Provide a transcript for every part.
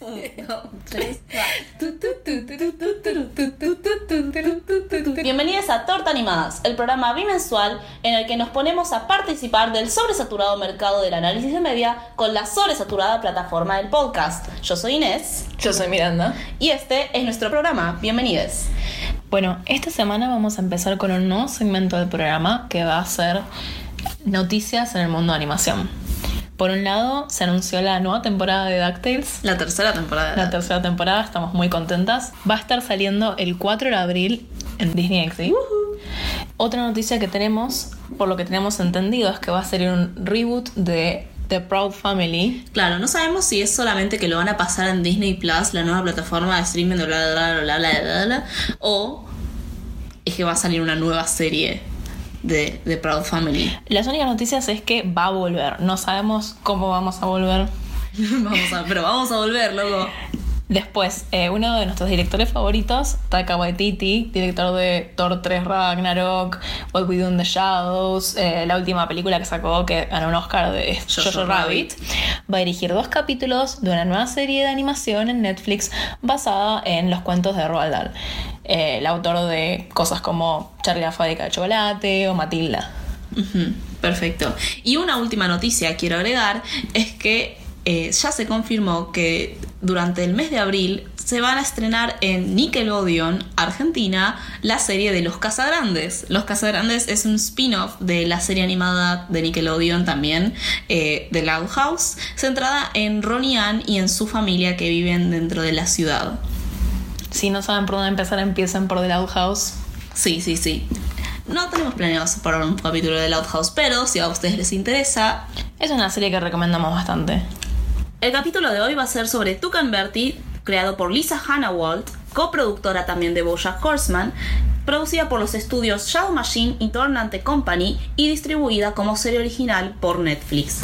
Bienvenidos a Torta Animadas, el programa bimensual en el que nos ponemos a participar del sobresaturado mercado del análisis de media con la sobresaturada plataforma del podcast. Yo soy Inés. Yo soy Miranda. Y este es nuestro programa. Bienvenidos. Bueno, esta semana vamos a empezar con un nuevo segmento del programa que va a ser noticias en el mundo de animación. Por un lado, se anunció la nueva temporada de DuckTales. La tercera temporada. La tercera temporada, estamos muy contentas. Va a estar saliendo el 4 de abril en Disney XD. Otra noticia que tenemos, por lo que tenemos entendido, es que va a ser un reboot de The Proud Family. Claro, no sabemos si es solamente que lo van a pasar en Disney Plus, la nueva plataforma de streaming de bla bla bla bla bla bla, bla o es que va a salir una nueva serie de, de Proud Family. Las únicas noticias es que va a volver. No sabemos cómo vamos a volver. vamos a, pero vamos a volver, loco. Después, eh, uno de nuestros directores favoritos, Taika Waititi, director de Thor 3 Ragnarok, What We Do in the Shadows, eh, la última película que sacó que ganó un Oscar de Jojo, Rabbit, va a dirigir dos capítulos de una nueva serie de animación en Netflix basada en los cuentos de Roald Dahl, eh, el autor de cosas como Charlie la de chocolate o Matilda. Perfecto. Y una última noticia quiero agregar es que eh, ya se confirmó que durante el mes de abril se van a estrenar en Nickelodeon, Argentina, la serie de Los Casagrandes. Los Casagrandes es un spin-off de la serie animada de Nickelodeon también, eh, de Loud House, centrada en Ronnie Ann y en su familia que viven dentro de la ciudad. Si no saben por dónde empezar, empiecen por The Loud House. Sí, sí, sí. No tenemos planeado separar un capítulo de Loud House, pero si a ustedes les interesa... Es una serie que recomendamos bastante. El capítulo de hoy va a ser sobre Tuck and Bertie, creado por Lisa Hannah-Walt, coproductora también de BoJack Horseman, producida por los estudios Shadow Machine y Tornante Company y distribuida como serie original por Netflix.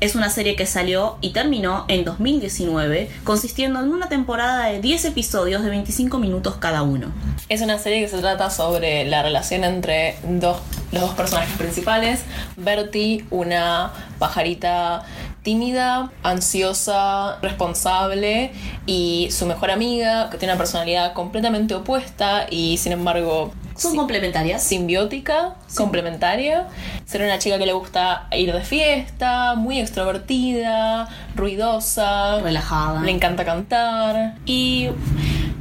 Es una serie que salió y terminó en 2019, consistiendo en una temporada de 10 episodios de 25 minutos cada uno. Es una serie que se trata sobre la relación entre dos, los dos personajes principales. Bertie, una pajarita tímida, ansiosa, responsable y su mejor amiga, que tiene una personalidad completamente opuesta y sin embargo son complementarias. Simbiótica, complementaria. Ser una chica que le gusta ir de fiesta, muy extrovertida, ruidosa, relajada. Le encanta cantar. Y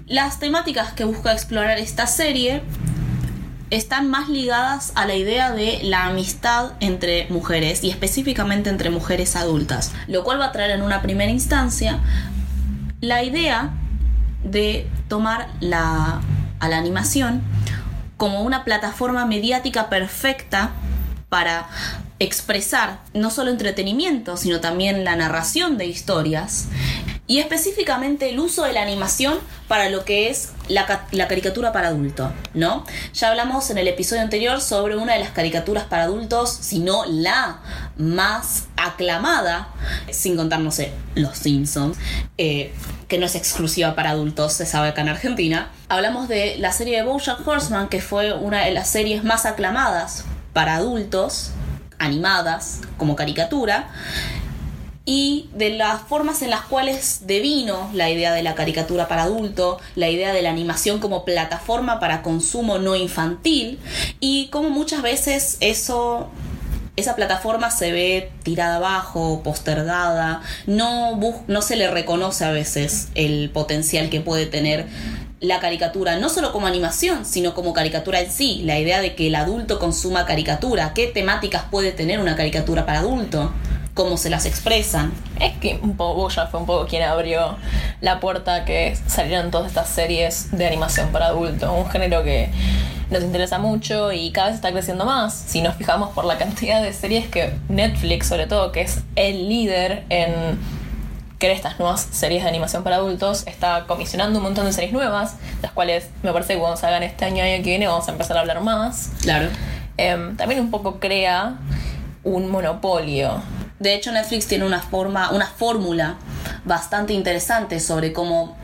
las temáticas que busca explorar esta serie están más ligadas a la idea de la amistad entre mujeres y específicamente entre mujeres adultas, lo cual va a traer en una primera instancia la idea de tomar la, a la animación como una plataforma mediática perfecta para expresar no solo entretenimiento, sino también la narración de historias y específicamente el uso de la animación para lo que es la, caricatura para adulto, ¿no? Ya hablamos en el episodio anterior sobre una de las caricaturas para adultos, si no la más aclamada, sin contar, no sé, Los Simpsons, eh, que no es exclusiva para adultos, se sabe acá en Argentina. Hablamos de la serie de Bojack Horseman, que fue una de las series más aclamadas para adultos, animadas como caricatura y de las formas en las cuales devino la idea de la caricatura para adulto, la idea de la animación como plataforma para consumo no infantil y cómo muchas veces eso esa plataforma se ve tirada abajo, postergada, no, no se le reconoce a veces el potencial que puede tener la caricatura, no solo como animación, sino como caricatura en sí, la idea de que el adulto consuma caricatura, qué temáticas puede tener una caricatura para adulto cómo se las expresan. Es que un poco ya fue un poco quien abrió la puerta que salieran todas estas series de animación para adultos, un género que nos interesa mucho y cada vez está creciendo más. Si nos fijamos por la cantidad de series que Netflix, sobre todo, que es el líder en crear estas nuevas series de animación para adultos, está comisionando un montón de series nuevas, las cuales me parece que cuando salgan este año y año que viene vamos a empezar a hablar más. Claro. Em, también un poco crea un monopolio de hecho, Netflix tiene una forma, una fórmula bastante interesante sobre cómo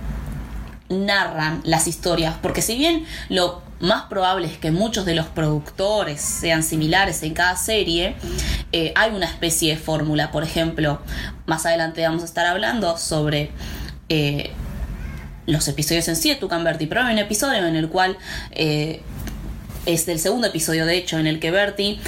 narran las historias, porque si bien lo más probable es que muchos de los productores sean similares en cada serie, eh, hay una especie de fórmula. Por ejemplo, más adelante vamos a estar hablando sobre eh, los episodios en sí de Tucan Bertie, pero hay un episodio en el cual eh, es el segundo episodio, de hecho, en el que Bertie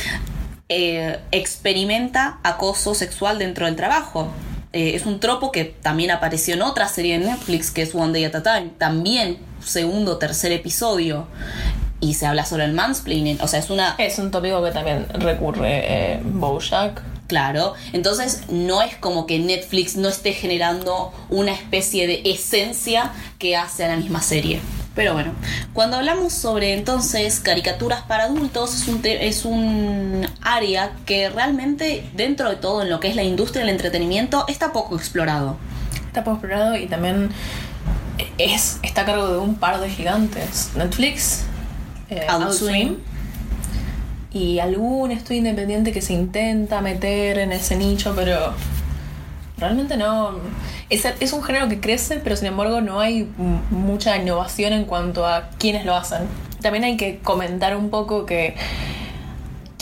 experimenta acoso sexual dentro del trabajo. Es un tropo que también apareció en otra serie de Netflix que es One Day at a Time. También segundo, tercer episodio. Y se habla sobre el mansplaining. O sea, es una. Es un tópico que también recurre eh, Bojack. Claro. Entonces, no es como que Netflix no esté generando una especie de esencia que hace a la misma serie. Pero bueno, cuando hablamos sobre entonces caricaturas para adultos, es un, es un área que realmente dentro de todo en lo que es la industria del entretenimiento está poco explorado. Está poco explorado y también es, está a cargo de un par de gigantes. Netflix, eh, y algún estudio independiente que se intenta meter en ese nicho, pero realmente no. Es, es un género que crece, pero sin embargo no hay mucha innovación en cuanto a quiénes lo hacen. También hay que comentar un poco que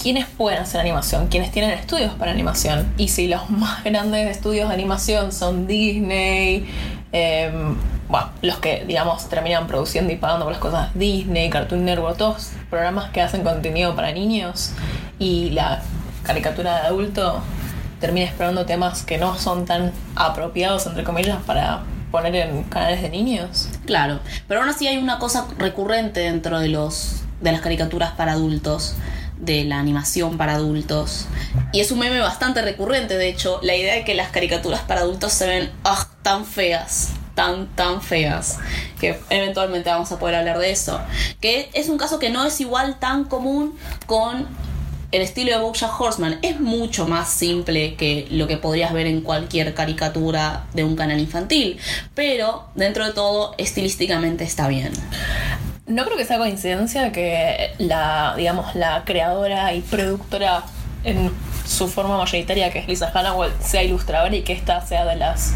quiénes pueden hacer animación, quiénes tienen estudios para animación. Y si los más grandes estudios de animación son Disney, em, los que, digamos, terminan produciendo y pagando por las cosas Disney, Cartoon Network, todos programas que hacen contenido para niños y la caricatura de adulto termina explorando temas que no son tan apropiados, entre comillas, para poner en canales de niños. Claro, pero aún así hay una cosa recurrente dentro de los de las caricaturas para adultos, de la animación para adultos. Y es un meme bastante recurrente, de hecho, la idea de que las caricaturas para adultos se ven ah, tan feas, tan tan feas, que eventualmente vamos a poder hablar de eso. Que es un caso que no es igual tan común con el estilo de BoJack Horseman es mucho más simple que lo que podrías ver en cualquier caricatura de un canal infantil, pero dentro de todo estilísticamente está bien. No creo que sea coincidencia que la, digamos, la creadora y productora en su forma mayoritaria, que es Lisa Hannawell, sea ilustradora y que esta sea de las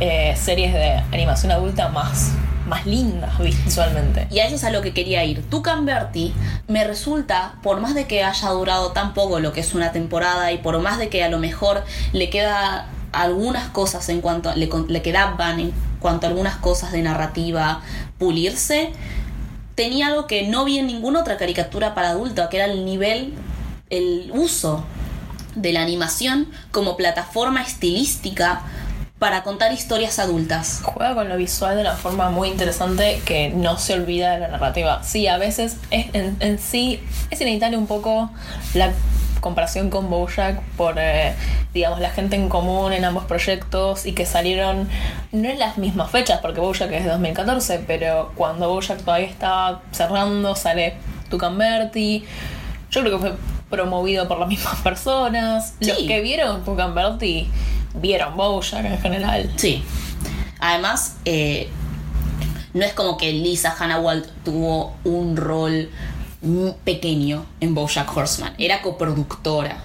eh, series de animación adulta más, más lindas visualmente. Y a eso es a lo que quería ir. Tucan Bertie me resulta, por más de que haya durado tan poco lo que es una temporada y por más de que a lo mejor le queda algunas cosas en cuanto le, le quedaban en cuanto a algunas cosas de narrativa pulirse, tenía algo que no vi en ninguna otra caricatura para adultos, que era el nivel, el uso de la animación como plataforma estilística para contar historias adultas. Juega con lo visual de una forma muy interesante que no se olvida de la narrativa. Sí, a veces es, en, en sí es inevitable un poco la comparación con Bojack por, eh, digamos, la gente en común en ambos proyectos y que salieron no en las mismas fechas, porque Bojack es de 2014, pero cuando Bojack todavía estaba cerrando sale Tucan Bertie. Yo creo que fue promovido por las mismas personas. Los Sí. que vieron Tucan Bertie vieron Bojack en general. Sí. Además, eh, no es como que Lisa Hannawald tuvo un rol pequeño en BoJack Horseman. Era coproductora.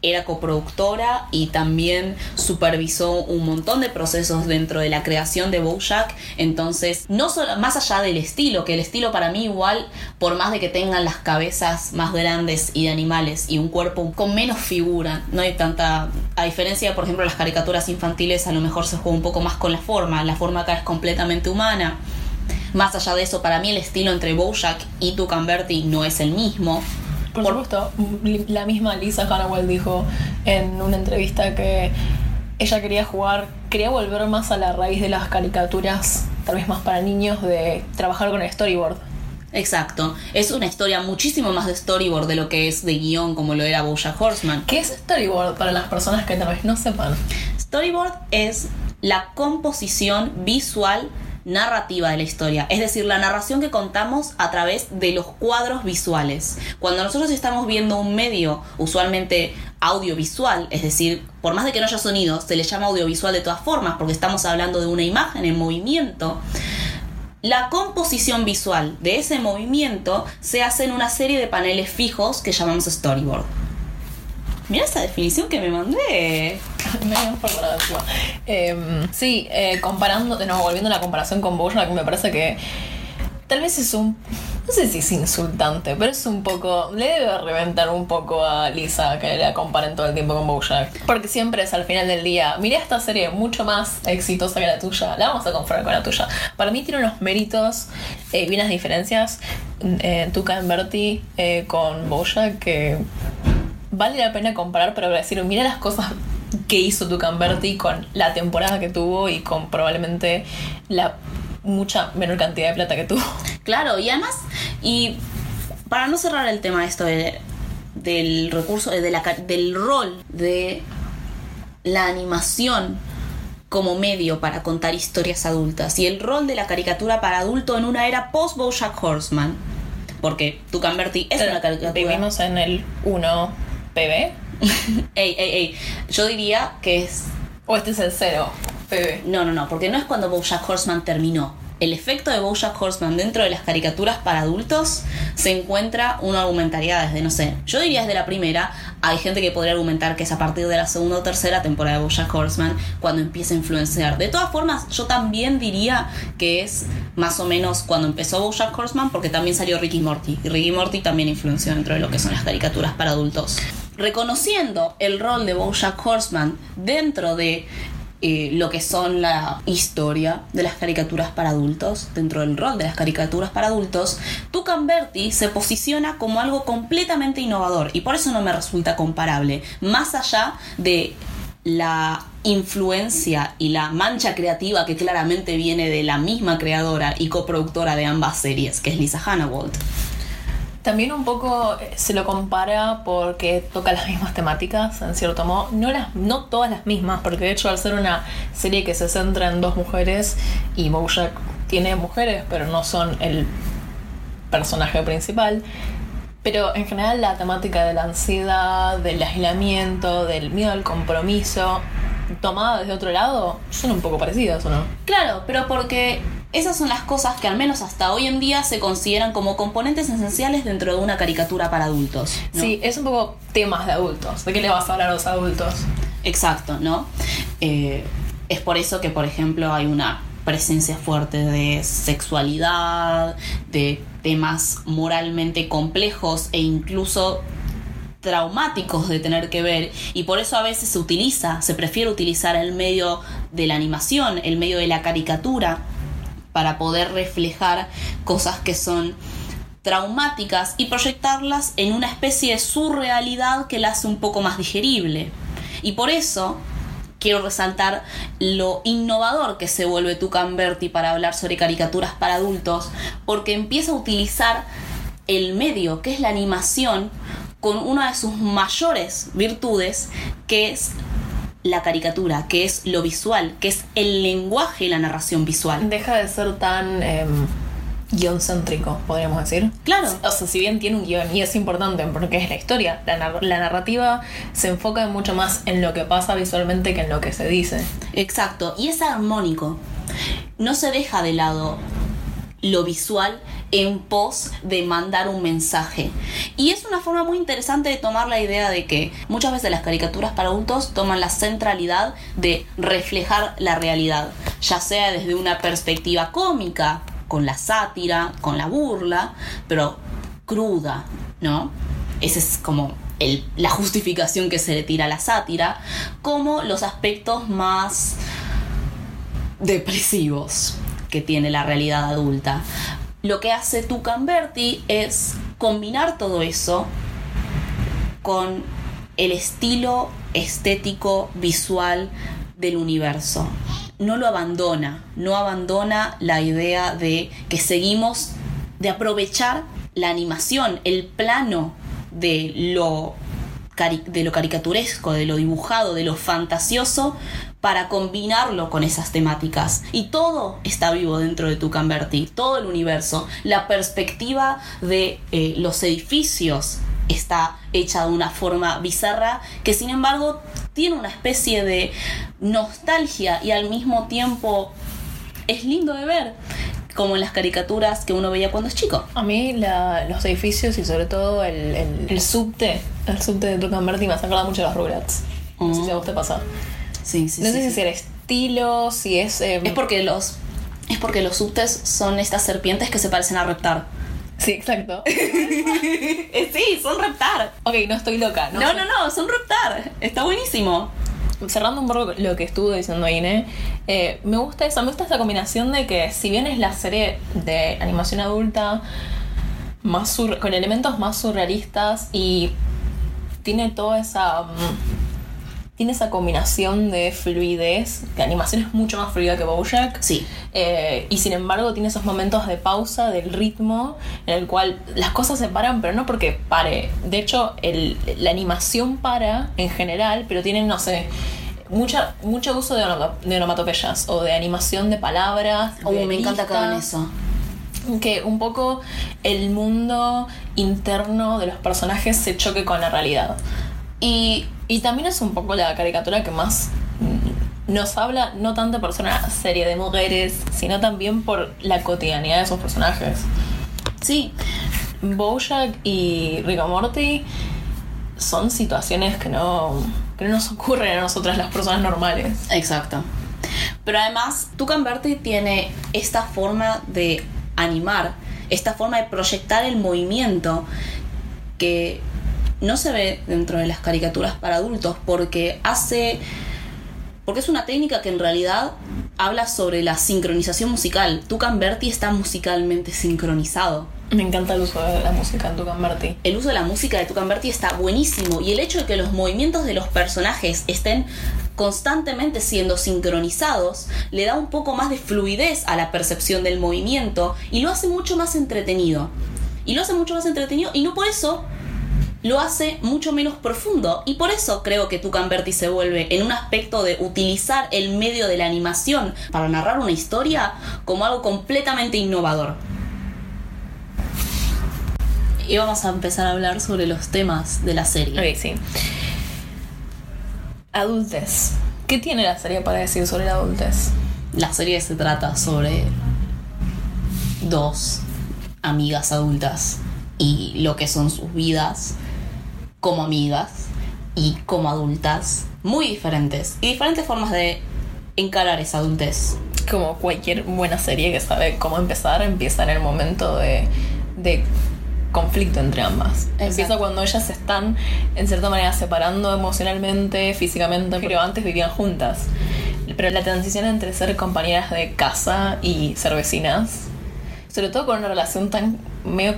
Era coproductora y también supervisó un montón de procesos dentro de la creación de BoJack. Entonces, no solo más allá del estilo, que el estilo para mí igual, por más de que tengan las cabezas más grandes y de animales y un cuerpo con menos figura, no hay tanta a diferencia, por ejemplo, las caricaturas infantiles a lo mejor se juega un poco más con la forma, la forma acá es completamente humana. Más allá de eso, para mí el estilo entre BoJack y Tucan Bertie no es el mismo. Por, supuesto, li- la misma Lisa Hannawell dijo en una entrevista que ella quería jugar, quería volver más a la raíz de las caricaturas, tal vez más para niños, de trabajar con el storyboard. Exacto. Es una historia muchísimo más de storyboard de lo que es de guion como lo era BoJack Horseman. ¿Qué es storyboard para las personas que tal vez no sepan? Storyboard es la composición visual narrativa de la historia, es decir, la narración que contamos a través de los cuadros visuales. Cuando nosotros estamos viendo un medio, usualmente audiovisual, es decir, por más de que no haya sonido, se le llama audiovisual de todas formas, porque estamos hablando de una imagen en movimiento. La composición visual de ese movimiento se hace en una serie de paneles fijos que llamamos storyboard. Mira esa definición que me mandé. Me. Em, sí, eh, comparando, volviendo a la comparación con Bojack, me parece que tal vez es un, no sé si es insultante, pero es un poco. Le debe reventar un poco a Lisa que la comparen todo el tiempo con Bojack. Porque siempre es al final del día. Miré esta serie mucho más exitosa que la tuya. La vamos a comparar con la tuya. Para mí tiene unos méritos eh, y unas diferencias. Eh, Tuca en eh, con Bojack que vale la pena comparar, pero decir, mira las cosas que hizo Tuca en Bertie con la temporada que tuvo y con probablemente la mucha menor cantidad de plata que tuvo. Claro, y además, y para no cerrar el tema esto de- del recurso, de la, ca- del rol de la animación como medio para contar historias adultas y el rol de la caricatura para adulto en una era post Bojack Horseman, porque Tu Bertie es una caricatura. Vivimos en el 1 PB. Ey, ey, ey. Yo diría que es O este es el 0 PB. No, no, no, porque no es cuando Bojack Horseman terminó. El efecto de Bojack Horseman dentro de las caricaturas para adultos se encuentra, uno argumentaría desde, no sé, yo diría desde la primera, hay gente que podría argumentar que es a partir de la segunda o tercera temporada de Bojack Horseman cuando empieza a influenciar. De todas formas, yo también diría que es más o menos cuando empezó Bojack Horseman porque también salió Ricky Morty. Y Ricky Morty también influenció dentro de lo que son las caricaturas para adultos. Reconociendo el rol de Bojack Horseman dentro de eh, lo que son la historia de las caricaturas para adultos, dentro del rol de las caricaturas para adultos, Tucan Bertie se posiciona como algo completamente innovador y por eso no me resulta comparable, más allá de la influencia y la mancha creativa que claramente viene de la misma creadora y coproductora de ambas series, que es Lisa Hannawalt. También un poco eh, se lo compara porque toca las mismas temáticas, en cierto modo. No, las, no todas las mismas, porque de hecho al ser una serie que se centra en dos mujeres y Bojack tiene mujeres, pero no son el personaje principal. Pero en general la temática de la ansiedad, del aislamiento, del miedo al compromiso, tomada desde otro lado, son un poco parecidas, ¿o no? Claro, pero porque esas son las cosas que al menos hasta hoy en día se consideran como componentes esenciales dentro de una caricatura para adultos. ¿no? Sí, es un poco temas de adultos. ¿De qué le vas a hablar a los adultos? Exacto, ¿no? Eh, es por eso que, por ejemplo, hay una presencia fuerte de sexualidad, de temas moralmente complejos e incluso traumáticos de tener que ver y por eso a veces se utiliza, se prefiere utilizar el medio de la animación, el medio de la caricatura para poder reflejar cosas que son traumáticas y proyectarlas en una especie de surrealidad que la hace un poco más digerible. Y por eso quiero resaltar lo innovador que se vuelve Tucan Berti para hablar sobre caricaturas para adultos, porque empieza a utilizar el medio, que es la animación, con una de sus mayores virtudes, que es la caricatura, que es lo visual, que es el lenguaje y la narración visual. Deja de ser tan em, guioncéntrico, podríamos decir. Claro. O sea, si bien tiene un guion y es importante porque es la historia, la, nar- la narrativa se enfoca mucho más en lo que pasa visualmente que en lo que se dice. Exacto, y es armónico. No se deja de lado lo visual en pos de mandar un mensaje. Y es una forma muy interesante de tomar la idea de que muchas veces las caricaturas para adultos toman la centralidad de reflejar la realidad, ya sea desde una perspectiva cómica, con la sátira, con la burla, pero cruda, ¿no? Esa es como la justificación que se le tira a la sátira, como los aspectos más depresivos que tiene la realidad adulta. Lo que hace Tucan Berti es combinar todo eso con el estilo estético visual del universo. No lo abandona, no abandona la idea de que seguimos de aprovechar la animación, el plano de lo de lo caricaturesco, de lo dibujado, de lo fantasioso, para combinarlo con esas temáticas. Y todo está vivo dentro de Tucan Berti, todo el universo. La perspectiva de eh, los edificios está hecha de una forma bizarra que sin embargo tiene una especie de nostalgia y al mismo tiempo es lindo de ver, como en las caricaturas que uno veía cuando es chico. A mí la- los edificios y sobre todo el, el, el subte, el subte de Tucumberti me hace acordar mucho de los Rugrats. No sé si a vos te pasa. Sí, sí, no sí, sé si es el estilo, si es... em, Es porque los es porque los subtes son estas serpientes que se parecen a reptar. Sí, exacto. Eh, sí, son Reptar. ok, no estoy loca, ¿no? No, no, no, son Reptar. Está buenísimo. cerrando un poco lo que estuvo diciendo Ine, eh, me gusta eso, me gusta esta combinación de que si bien es la serie de animación adulta más sur- con elementos más surrealistas y tiene toda esa mm, tiene esa combinación de fluidez, que animación es mucho más fluida que Bojack. Sí. Eh, y sin embargo tiene esos momentos de pausa del ritmo en el cual las cosas se paran, pero no porque pare. De hecho, el- la animación para en general, pero tienen, no sé, mucha, mucho uso de, de onomatopeyas o de animación de palabras. Oh, de me encanta que hagan eso. Que un poco el mundo interno de los personajes se choque con la realidad. Y, y también es un poco la caricatura que más nos habla, no tanto por ser una serie de mujeres, sino también por la cotidianidad de esos personajes. Sí, Bojack y Rick Morty son situaciones que no, que no nos ocurren a nosotras las personas normales. exacto. Pero además, Tucan Berti tiene esta forma de animar, esta forma de proyectar el movimiento que no se ve dentro de las caricaturas para adultos porque hace porque es una técnica que en realidad habla sobre la sincronización musical. Tucan Berti está musicalmente sincronizado. Me encanta el uso de la música en Tucan Berti. el uso de la música de Tucan Berti está buenísimo y el hecho de que los movimientos de los personajes estén constantemente siendo sincronizados le da un poco más de fluidez a la percepción del movimiento y lo hace mucho más entretenido. Y lo hace mucho más entretenido y no por eso lo hace mucho menos profundo y por eso creo que Tucan Berti se vuelve en un aspecto de utilizar el medio de la animación para narrar una historia como algo completamente innovador. Y vamos a empezar a hablar sobre los temas de la serie. Ok, sí. Adultez. ¿Qué tiene la serie para decir sobre la adultez? La serie se trata sobre dos amigas adultas y lo que son sus vidas como amigas y como adultas muy diferentes y diferentes formas de encarar esa adultez. Como cualquier buena serie que sabe cómo empezar, empieza en el momento de, de conflicto entre ambas. Empieza cuando ellas se están, en cierta manera, separando emocionalmente, físicamente, pero antes vivían juntas. Pero la transición entre ser compañeras de casa y ser vecinas, sobre todo con una relación tan medio,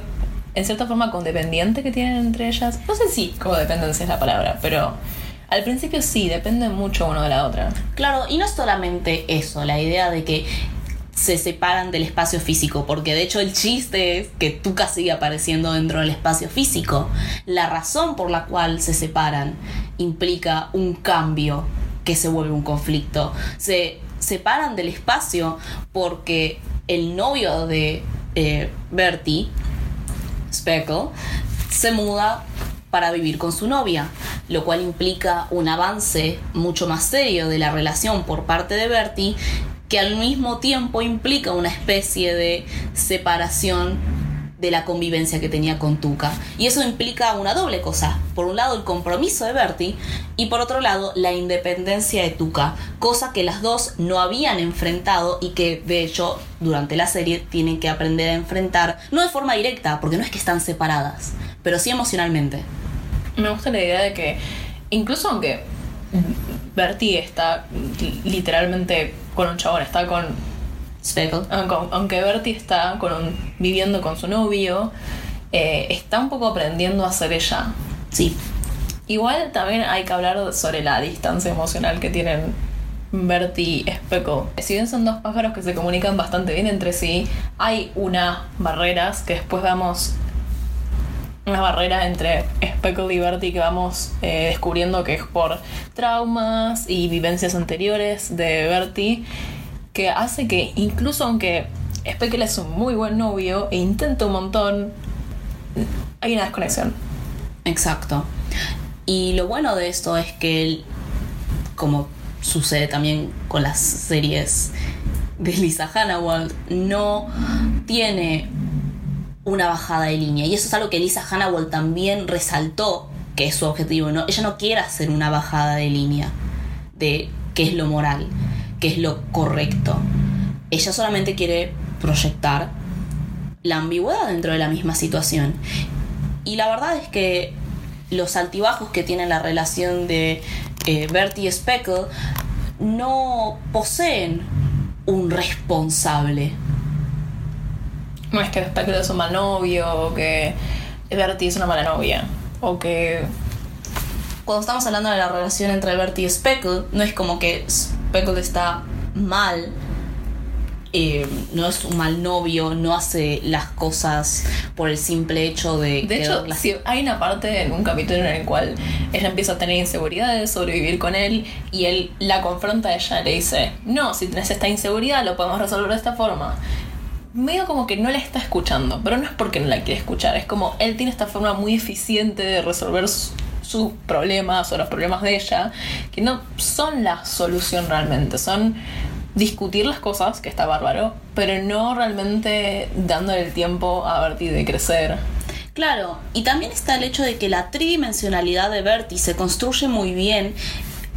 en cierta forma, condependiente que tienen entre ellas. No sé si codependencia es la palabra, pero al principio sí, depende mucho uno de la otra. Claro, y no es solamente eso, la idea de que se separan del espacio físico, porque de hecho el chiste es que Tuca sigue apareciendo dentro del espacio físico. La razón por la cual se separan implica un cambio que se vuelve un conflicto. Se separan del espacio porque el novio de eh, Bertie, Speckle, se muda para vivir con su novia, lo cual implica un avance mucho más serio de la relación por parte de Bertie, que al mismo tiempo implica una especie de separación de la convivencia que tenía con Tuca. Y eso implica una doble cosa. Por un lado el compromiso de Bertie y por otro lado la independencia de Tuca, cosa que las dos no habían enfrentado y que de hecho durante la serie tienen que aprender a enfrentar, no de forma directa, porque no es que están separadas, pero sí emocionalmente. Me gusta la idea de que, incluso aunque Bertie está literalmente con un chabón, está con. Speckle. Aunque, aunque Bertie está con un- viviendo con su novio, eh, está un poco aprendiendo a ser ella. Sí, Igual también hay que hablar sobre la distancia emocional que tienen Bertie y Speckle. Si bien son dos pájaros que se comunican bastante bien entre sí, hay unas barreras que después vamos una barrera entre Speckle y Bertie que vamos eh, descubriendo que es por traumas y vivencias anteriores de Bertie, que hace que incluso aunque Speckle es un muy buen novio e intenta un montón, hay una desconexión. Exacto. Y lo bueno de esto es que, él, como sucede también con las series de Lisa Hannawald, no tiene una bajada de línea. Y eso es algo que Lisa Hannawald también resaltó, que es su objetivo. ¿no? Ella no quiere hacer una bajada de línea de qué es lo moral, qué es lo correcto. Ella solamente quiere proyectar la ambigüedad dentro de la misma situación. Y la verdad es que los altibajos que tiene la relación de eh, Bertie y Speckle no poseen un responsable. No es que Speckle es un mal novio, o que Bertie es una mala novia, o que Cuando estamos hablando de la relación entre Bertie y Speckle, no es como que Speckle está mal, eh, no es un mal novio, no hace las cosas por el simple hecho de... De hecho, sí, hay una parte en un capítulo en el cual ella empieza a tener inseguridades sobre vivir con él y él la confronta a ella y le dice, no, si tenés esta inseguridad lo podemos resolver de esta forma. Medio como que no la está escuchando, pero no es porque no la quiere escuchar, es como él tiene esta forma muy eficiente de resolver su- sus problemas o los problemas de ella, que no son la solución realmente, son discutir las cosas, que está bárbaro, pero no realmente dándole el tiempo a Bertie de crecer. Claro, y también está el hecho de que la tridimensionalidad de Bertie se construye muy bien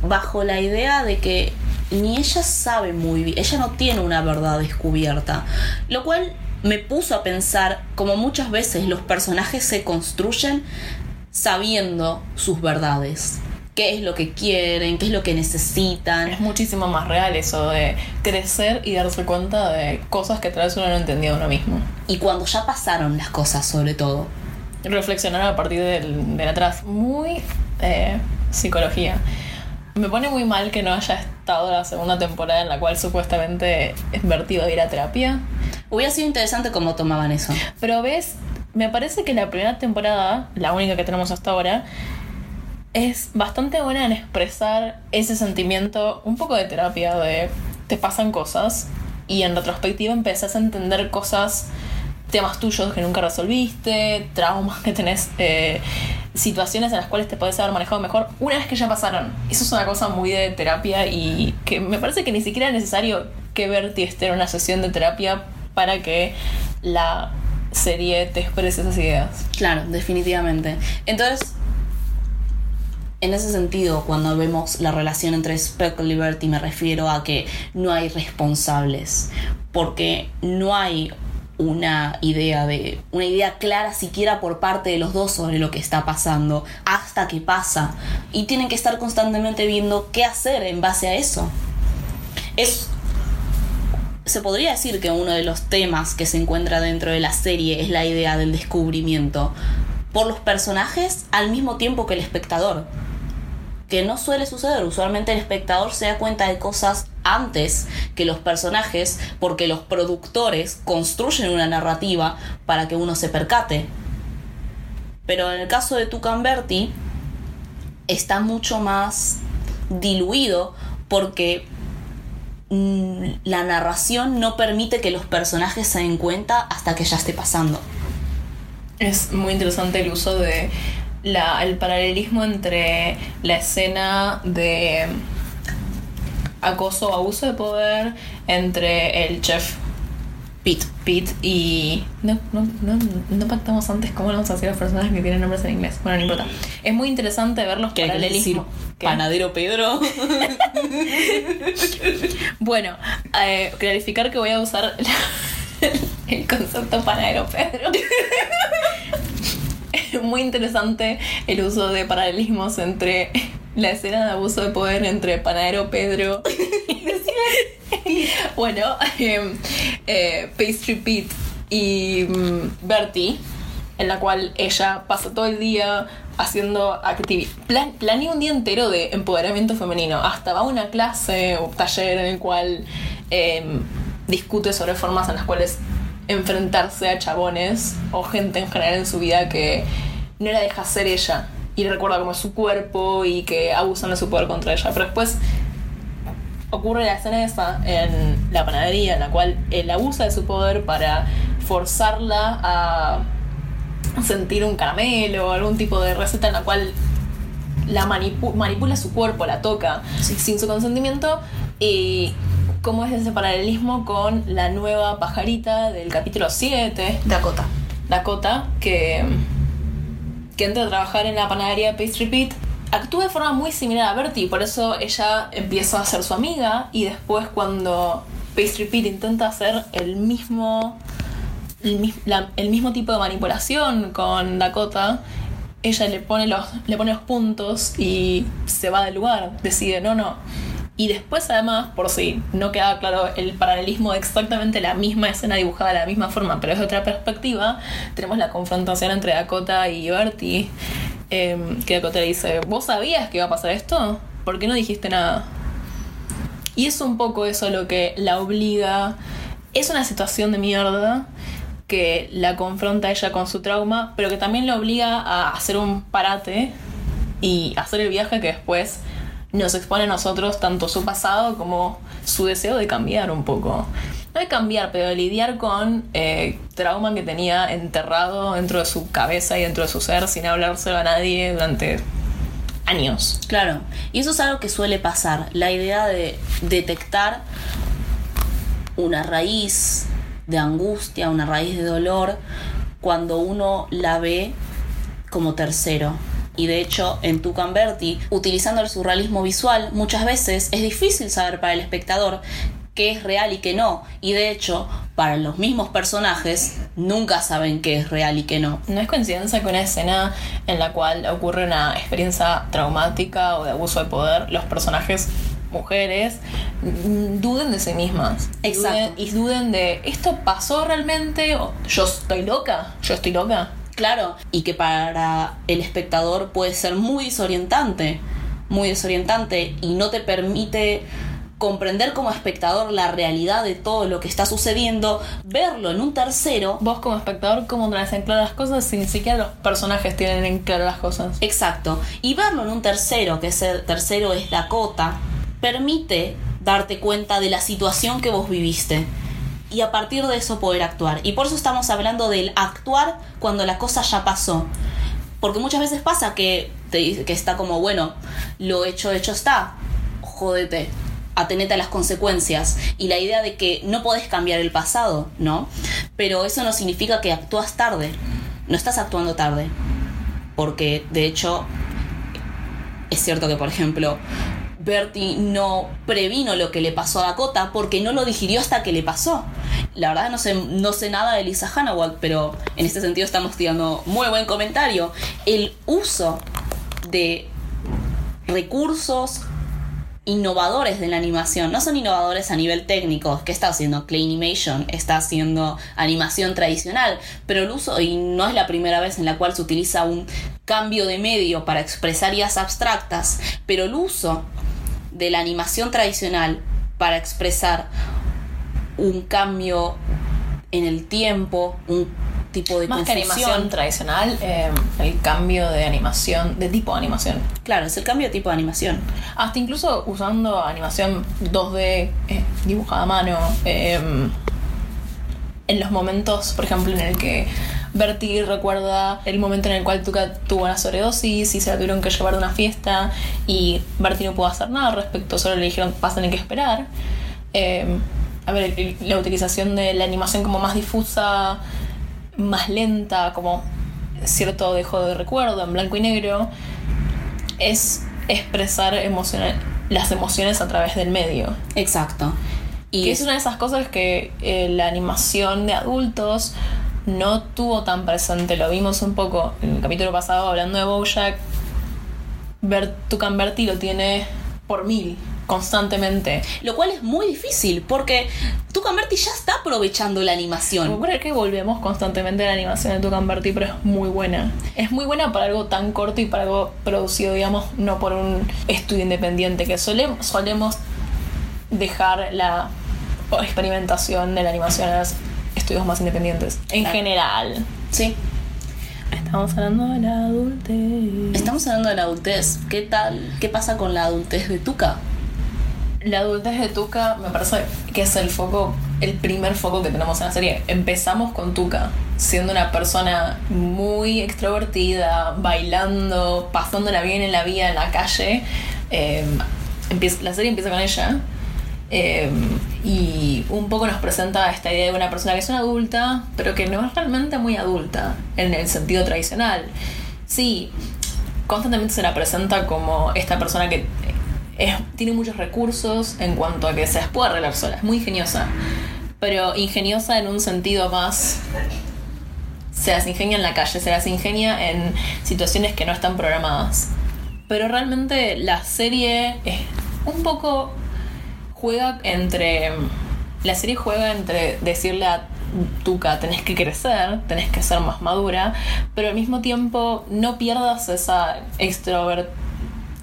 bajo la idea de que ni ella sabe muy bien, ella no tiene una verdad descubierta, lo cual me puso a pensar como muchas veces los personajes se construyen sabiendo sus verdades, qué es lo que quieren, qué es lo que necesitan. Es muchísimo más real eso de crecer y darse cuenta de cosas que tal vez uno no entendía uno mismo. Y cuando ya pasaron las cosas sobre todo. Reflexionar a partir del, del atrás. Muy eh, psicología. Me pone muy mal que no haya estado la segunda temporada en la cual supuestamente iba a ir a terapia. Hubiera sido interesante cómo tomaban eso. Pero ves, me parece que la primera temporada, la única que tenemos hasta ahora, es bastante buena en expresar ese sentimiento, un poco de terapia, de te pasan cosas y en retrospectiva empezás a entender cosas, temas tuyos que nunca resolviste, traumas que tenés, eh, situaciones en las cuales te podés haber manejado mejor una vez que ya pasaron. Eso es una cosa muy de terapia y que me parece que ni siquiera es necesario que Bertie esté en una sesión de terapia para que la serie te exprese esas ideas. Claro, definitivamente. Entonces, en ese sentido, cuando vemos la relación entre Speckle y Bertie, me refiero a que no hay responsables, porque no hay una idea de una idea clara siquiera por parte de los dos sobre lo que está pasando hasta que pasa y tienen que estar constantemente viendo qué hacer en base a eso. Es se podría decir que uno de los temas que se encuentra dentro de la serie es la idea del descubrimiento por los personajes al mismo tiempo que el espectador. Que no suele suceder, usualmente el espectador se da cuenta de cosas antes que los personajes porque los productores construyen una narrativa para que uno se percate. Pero en el caso de Tucan Bertie está mucho más diluido porque la narración no permite que los personajes se den cuenta hasta que ya esté pasando. Es muy interesante el uso de la, el paralelismo entre la escena de acoso o abuso de poder entre el chef Pete. Pete y... No, no, no, no pactamos antes cómo vamos a hacer los personajes que tienen nombres en inglés. Bueno, no importa. Es muy interesante ver los ¿Qué querés decir? paralelismos. Panadero Pedro. Bueno, eh, clarificar que voy a usar la- el concepto panadero Pedro. Muy interesante el uso de paralelismos entre la escena de abuso de poder entre panadero Pedro y bueno, eh, eh, Pastry Pete y mm, Bertie, en la cual ella pasa todo el día haciendo actividad. Plan, planea un día entero de empoderamiento femenino. Hasta va a una clase o taller en el cual eh, discute sobre formas en las cuales enfrentarse a chabones o gente en general en su vida que no la deja ser ella. Y recuerda como su cuerpo y que abusan de su poder contra ella. Pero después ocurre la escena esa en la panadería en la cual él abusa de su poder para forzarla a sentir un caramelo o algún tipo de receta en la cual la manipu- manipula su cuerpo, la toca sin su consentimiento y cómo es ese paralelismo con la nueva pajarita del capítulo 7, Dakota. Dakota, que, que entra a trabajar en la panadería de Pastry Pete, actúa de forma muy similar a Bertie, por eso ella empieza a ser su amiga y después cuando Pastry Pete intenta hacer el mismo el, la- el mismo tipo de manipulación con Dakota. Ella le pone, los, le pone los puntos y se va del lugar, decide, no, no. Y después, además, por si no queda claro el paralelismo de exactamente la misma escena dibujada de la misma forma, pero es de otra perspectiva, tenemos la confrontación entre Dakota y Bertie. em, que Dakota le dice, ¿vos sabías que iba a pasar esto? ¿Por qué no dijiste nada? Y es un poco eso lo que la obliga. Es una situación de mierda que la confronta ella con su trauma, pero que también la obliga a hacer un parate y hacer el viaje que después nos expone a nosotros tanto su pasado como su deseo de cambiar un poco. No de cambiar, pero de lidiar con eh, trauma que tenía enterrado dentro de su cabeza y dentro de su ser sin hablárselo a nadie durante años. Claro, y eso es algo que suele pasar, la idea de detectar una raíz de angustia, una raíz de dolor, cuando uno la ve como tercero. Y de hecho, en Tucan Berti, utilizando el surrealismo visual, muchas veces es difícil saber para el espectador qué es real y qué no. Y de hecho, para los mismos personajes, nunca saben qué es real y qué no. No es coincidencia que una escena en la cual ocurre una experiencia traumática o de abuso de poder, los personajes mujeres mm, duden de sí mismas. Exacto. Duden- y duden de, ¿esto pasó realmente? ¿O yo estoy loca? ¿Yo estoy loca? Claro, y que para el espectador puede ser muy desorientante, muy desorientante y no te permite comprender como espectador la realidad de todo lo que está sucediendo, verlo en un tercero. Vos como espectador, ¿cómo tenés en claro las cosas si ni siquiera los personajes tienen en claro las cosas? Exacto. Y verlo en un tercero, que ese tercero es Dakota, permite darte cuenta de la situación que vos viviste. Y a partir de eso poder actuar. Y por eso estamos hablando del actuar cuando la cosa ya pasó. Porque muchas veces pasa que, te, que está como, bueno, lo hecho, hecho está. Jódete. Atenete a las consecuencias. Y la idea de que no podés cambiar el pasado, ¿no? Pero eso no significa que actúas tarde. No estás actuando tarde. Porque, de hecho, es cierto que, por ejemplo, Bertie no previno lo que le pasó a Dakota porque no lo digirió hasta que le pasó. La verdad no sé, no sé nada de Lisa Hannawalt, pero en este sentido estamos tirando muy buen comentario. El uso de recursos innovadores de la animación. No son innovadores a nivel técnico, que está haciendo Claymation, está haciendo animación tradicional, pero el uso, y no es la primera vez en la cual se utiliza un cambio de medio para expresar ideas abstractas, pero el uso de la animación tradicional para expresar un cambio en el tiempo, un tipo de Más que animación tradicional, eh, el cambio de animación, de tipo de animación. Claro, es el cambio de tipo de animación. Hasta incluso usando animación 2D eh, dibujada a mano. eh, en los momentos, por ejemplo, en el que Bertie recuerda el momento en el cual Tuca tuvo una sobredosis y se la tuvieron que llevar a una fiesta y Bertie no pudo hacer nada al respecto, solo le dijeron vas a tener que esperar. Eh, a ver, el- la utilización de la animación como más difusa, más lenta, como cierto dejo de recuerdo en blanco y negro, es expresar emociona- las emociones a través del medio. Exacto. Y Que es una de esas cosas que eh, la animación de adultos no tuvo tan presente. Lo vimos un poco en el capítulo pasado hablando de Bojack. Bert, Tucan lo tiene por mil, constantemente. Lo cual es muy difícil porque Tucan Berti ya está aprovechando la animación. Creer que volvemos constantemente a la animación de Tucan Bertie, pero es muy buena. Es muy buena para algo tan corto y para algo producido, digamos, no por un estudio independiente, que solemos, solemos dejar la experimentación de la animación a los estudios más independientes. En Claro. general. Sí. Estamos hablando de la adultez. Estamos hablando de la adultez. ¿Qué tal? ¿Qué pasa con la adultez de Tuca? La adultez de Tuca me parece que es el foco, el primer foco que tenemos en la serie. Empezamos con Tuca, siendo una persona muy extrovertida, bailando, pasándola bien en la vida, en la calle. Eh, empieza- la serie empieza con ella. Eh, y un poco nos presenta esta idea de una persona que es una adulta, pero que no es realmente muy adulta en el sentido tradicional. Sí, constantemente se la presenta como esta persona que es- tiene muchos recursos en cuanto a que se puede arreglar sola, es muy ingeniosa. pero ingeniosa en un sentido más se las ingenia en la calle, se las ingenia en situaciones que no están programadas. Pero realmente la serie es un poco juega entre la serie juega entre decirle a Tuca, tenés que crecer, tenés que ser más madura, pero al mismo tiempo no pierdas esa extrovert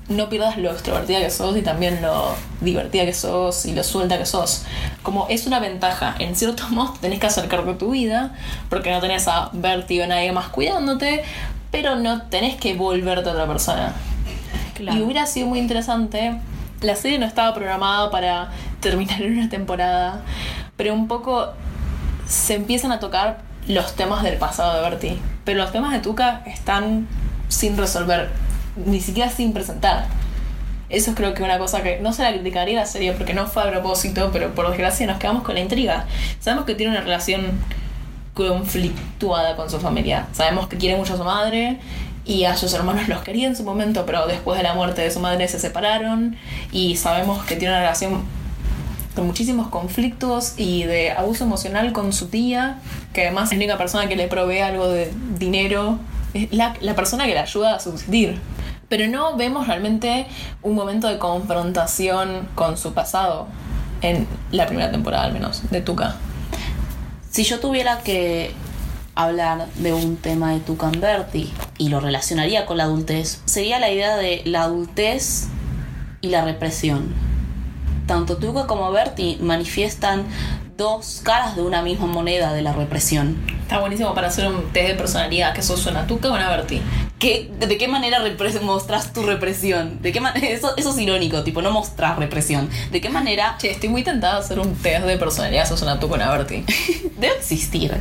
no pierdas lo extrovertida que sos y también lo divertida que sos y lo suelta que sos. Como es una ventaja, en cierto modo tenés que acercar de tu vida porque no tenés a vértigo nadie más cuidándote, pero no tenés que volverte otra persona. Y hubiera sido muy interesante. La serie no estaba programada para terminar en una temporada, pero un poco se empiezan a tocar los temas del pasado de Bertie. Pero los temas de Tuca están sin resolver ni siquiera sin presentar. Eso es creo que una cosa que no se la criticaría la serie porque no fue a propósito, pero por desgracia nos quedamos con la intriga. Sabemos que tiene una relación conflictuada con su familia. Sabemos que quiere mucho a su madre y a sus hermanos los quería en su momento, pero después de la muerte de su madre se separaron y sabemos que tiene una relación con muchísimos conflictos y de abuso emocional con su tía, que además es la única persona que le provee algo de dinero, es la, la persona que le ayuda a subsistir pero no vemos realmente un momento de confrontación con su pasado en la primera temporada al menos de Tuca. Si yo tuviera que hablar de un tema de Tuca Berti y lo relacionaría con la adultez, sería la idea de la adultez y la represión. Tanto Tuca como Berti manifiestan dos caras de una misma moneda de la represión. Está buenísimo para hacer un test de personalidad, que sos una Tuca o una Berti. ¿De qué manera mostras tu represión? ¿De qué eso, eso es irónico, tipo, no mostras represión. ¿De qué manera...? Che, estoy muy tentada a hacer un test de personalidad, sos una Tuca o una Berti. Debe existir.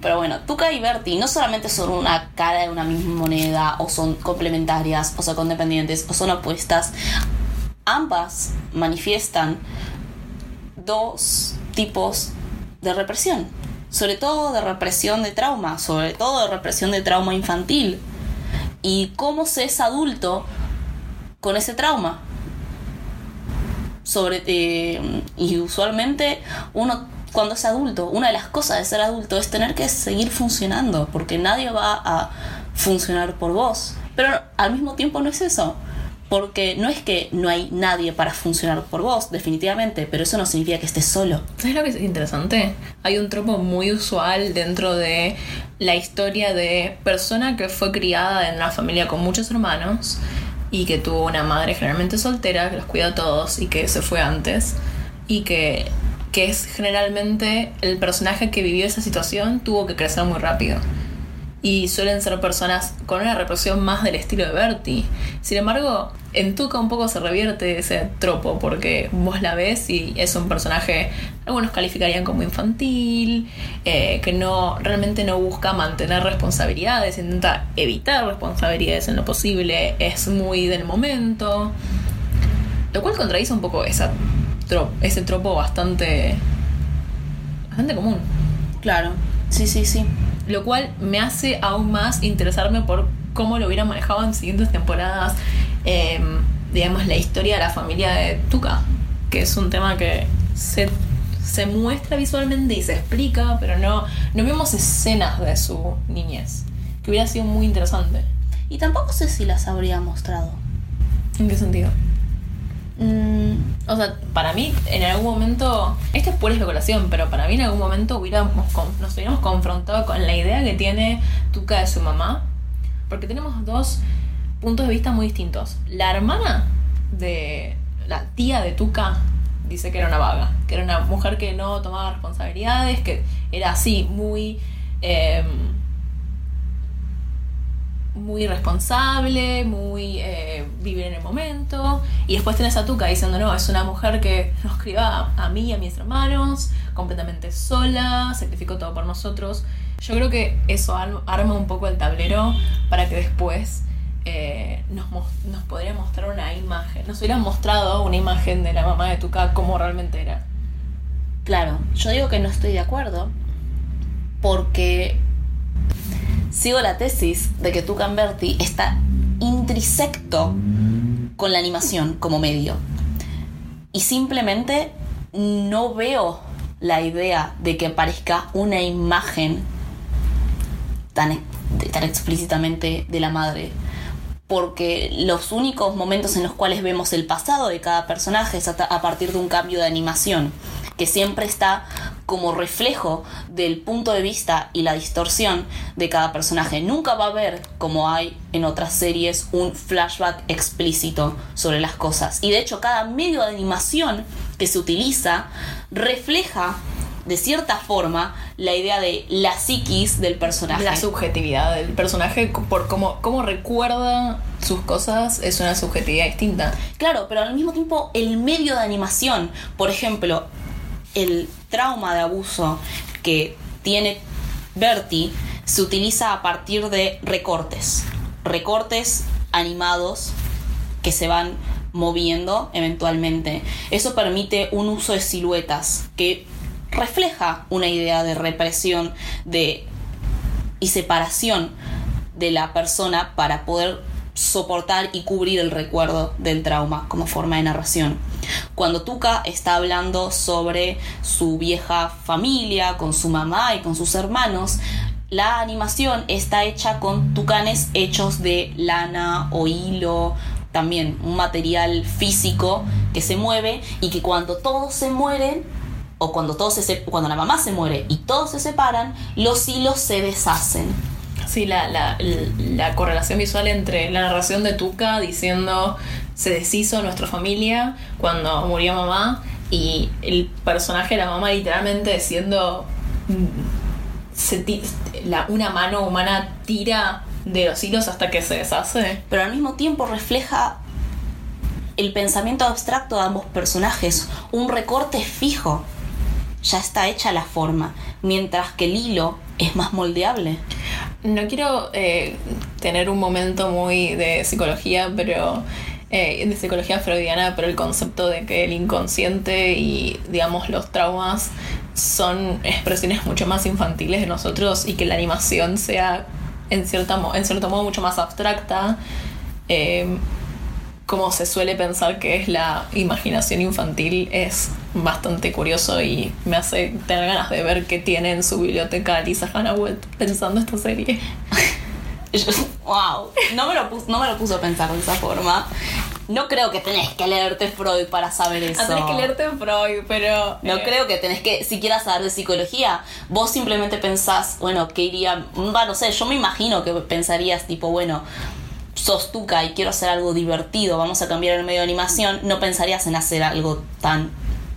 Pero bueno, Tuca y Berti no solamente son una cara de una misma moneda, o son complementarias, o son condependientes, o son opuestas. Ambas manifiestan dos tipos de represión sobre todo de represión de trauma, sobre todo de represión de trauma infantil. Y cómo se es adulto con ese trauma. Sobre, eh, y usualmente uno cuando es adulto, una de las cosas de ser adulto es tener que seguir funcionando, porque nadie va a funcionar por vos. Pero al mismo tiempo no es eso. Porque no es que no hay nadie para funcionar por vos, definitivamente, pero eso no significa que estés solo. ¿Sabes lo que es interesante? Hay un tropo muy usual dentro de la historia de persona que fue criada en una familia con muchos hermanos y que tuvo una madre generalmente soltera que los cuida a todos y que se fue antes y que, que es generalmente el personaje que vivió esa situación tuvo que crecer muy rápido y suelen ser personas con una represión más del estilo de Bertie. Sin embargo, en Tuca un poco se revierte ese tropo porque vos la ves y es un personaje, algunos calificarían como infantil, eh, que no realmente no busca mantener responsabilidades, intenta evitar responsabilidades en lo posible, es muy del momento, lo cual contradice un poco esa ese tropo bastante, bastante común. Claro, sí, sí, sí lo cual me hace aún más interesarme por cómo lo hubiera manejado en siguientes temporadas, em, digamos, la historia de la familia de Tuca, que es un tema que se, muestra visualmente y se explica, pero no, no vemos escenas de su niñez, que hubiera sido muy interesante. Y tampoco sé si las habría mostrado. ¿En qué sentido? Mm, o sea, para mí, en algún momento, esto es pura especulación, pero para mí en algún momento hubiéramos, nos hubiéramos confrontado con la idea que tiene Tuca de su mamá, porque tenemos dos puntos de vista muy distintos. La hermana de la tía de Tuca dice que era una vaga, que era una mujer que no tomaba responsabilidades, que era así, muy... Eh, muy responsable, muy eh, vivir en el momento. Y después tenés a Tuca diciendo, no, es una mujer que nos crió a, mí y a mis hermanos, completamente sola, sacrificó todo por nosotros. Yo creo que eso arma un poco el tablero para que después eh, nos, nos podría mostrar una imagen, nos hubieran mostrado una imagen de la mamá de Tuca como realmente era. Claro, yo digo que no estoy de acuerdo porque sigo la tesis de que Tucan Berti está intrisecto con la animación como medio. Y simplemente no veo la idea de que aparezca una imagen tan, tan explícitamente de la madre. Porque los únicos momentos en los cuales vemos el pasado de cada personaje es a partir de un cambio de animación, que siempre está como reflejo del punto de vista y la distorsión de cada personaje. Nunca va a haber, como hay en otras series, un flashback explícito sobre las cosas. Y de hecho, cada medio de animación que se utiliza refleja de cierta forma la idea de la psiquis del personaje. La subjetividad del personaje por cómo, cómo recuerda sus cosas es una subjetividad distinta. Claro, pero al mismo tiempo el medio de animación, por ejemplo, el trauma de abuso que tiene Bertie se utiliza a partir de recortes. Recortes animados que se van moviendo eventualmente. Eso permite un uso de siluetas que refleja una idea de represión de, y separación de la persona para poder soportar y cubrir el recuerdo del trauma como forma de narración. Cuando Tuca está hablando sobre su vieja familia, con su mamá y con sus hermanos, la animación está hecha con tucanes hechos de lana o hilo, también un material físico que se mueve y que cuando todos se mueren o cuando todos se cuando la mamá se muere y todos se separan, los hilos se deshacen Sí, la, la, la, correlación visual entre la narración de Tuca diciendo se deshizo nuestra familia cuando murió mamá y el personaje de la mamá literalmente diciendo la, una mano humana tira de los hilos hasta que se deshace. Pero al mismo tiempo refleja el pensamiento abstracto de ambos personajes, un recorte fijo. Ya está hecha la forma, mientras que el hilo es más moldeable. No quiero eh, tener un momento muy de psicología, pero eh, de psicología freudiana, pero el concepto de que el inconsciente y, digamos, los traumas son expresiones mucho más infantiles de nosotros y que la animación sea, en, cierta, en cierto modo, mucho más abstracta. Eh, como se suele pensar que es la imaginación infantil, es bastante curioso y me hace tener ganas de ver qué tiene en su biblioteca Lisa Hanaway pensando esta serie. wow, no me, lo puso, no me lo puso a pensar de esa forma. No creo que tenés que leerte Freud para saber eso. Ah, tenés que leerte Freud, pero. No eh, creo que tenés que siquiera saber de psicología. Vos simplemente pensás, bueno, ¿qué iría? Va, no sé, yo me imagino que pensarías, tipo, bueno, sos tuca y quiero hacer algo divertido, vamos a cambiar el medio de animación, no pensarías en hacer algo tan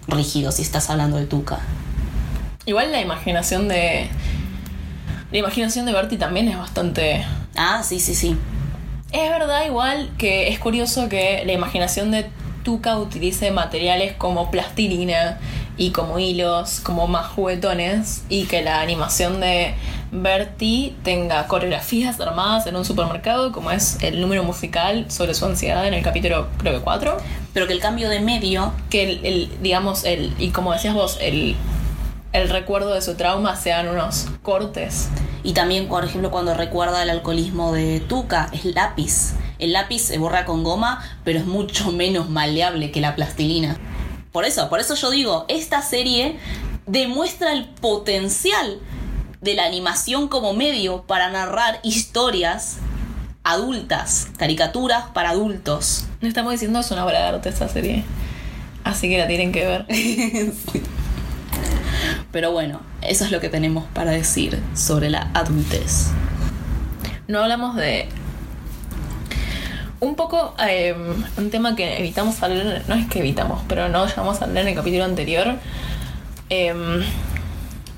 rígido si estás hablando de tuca. Igual la imaginación de. La imaginación de Bertie también es bastante. Ah, sí, sí, sí. Es verdad, igual que es curioso que la imaginación de Tuca utilice materiales como plastilina y como hilos, como más juguetones, y que la animación de Bertie tenga coreografías armadas en un supermercado, como es el número musical sobre su ansiedad en el capítulo, creo que 4. Pero que el cambio de medio. Que el, digamos, el, y como decías vos, el, el recuerdo de su trauma sean unos cortes. Y también, por ejemplo, cuando recuerda el alcoholismo de Tuca, es lápiz. El lápiz se borra con goma, pero es mucho menos maleable que la plastilina. Por eso, por eso yo digo, esta serie demuestra el potencial de la animación como medio para narrar historias adultas, caricaturas para adultos. No estamos diciendo es una obra de arte esta serie. Así que la tienen que ver. Pero bueno, eso es lo que tenemos para decir sobre la adultez. No hablamos de un poco em, un tema que evitamos hablar, no es que evitamos, pero no llegamos a hablar en el capítulo anterior. Em,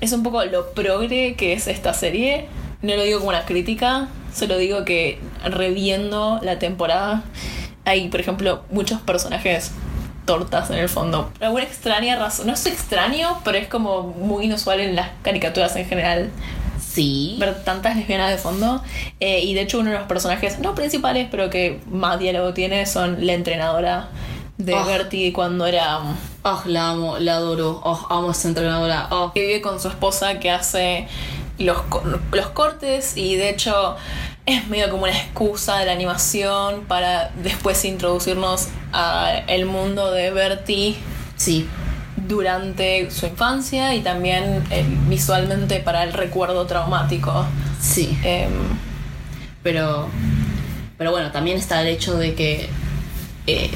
es un poco lo progre que es esta serie. No lo digo como una crítica, solo digo que reviendo la temporada hay, por ejemplo, muchos personajes tortas en el fondo. Por alguna extraña razón. No es extraño, pero es como muy inusual en las caricaturas en general. Sí. Ver tantas lesbianas de fondo. Eh, y de hecho, uno de los personajes, no principales, pero que más diálogo tiene, son la entrenadora de oh. Bertie cuando era. Oh, la amo, la adoro. Oh, amo a esa entrenadora. Oh. Que vive con su esposa que hace los, los cortes y de hecho es medio como una excusa de la animación para después introducirnos al mundo de Bertie. Sí. durante su infancia y también eh, visualmente para el recuerdo traumático. Sí. Em, Pero, pero bueno, también está el hecho de que eh,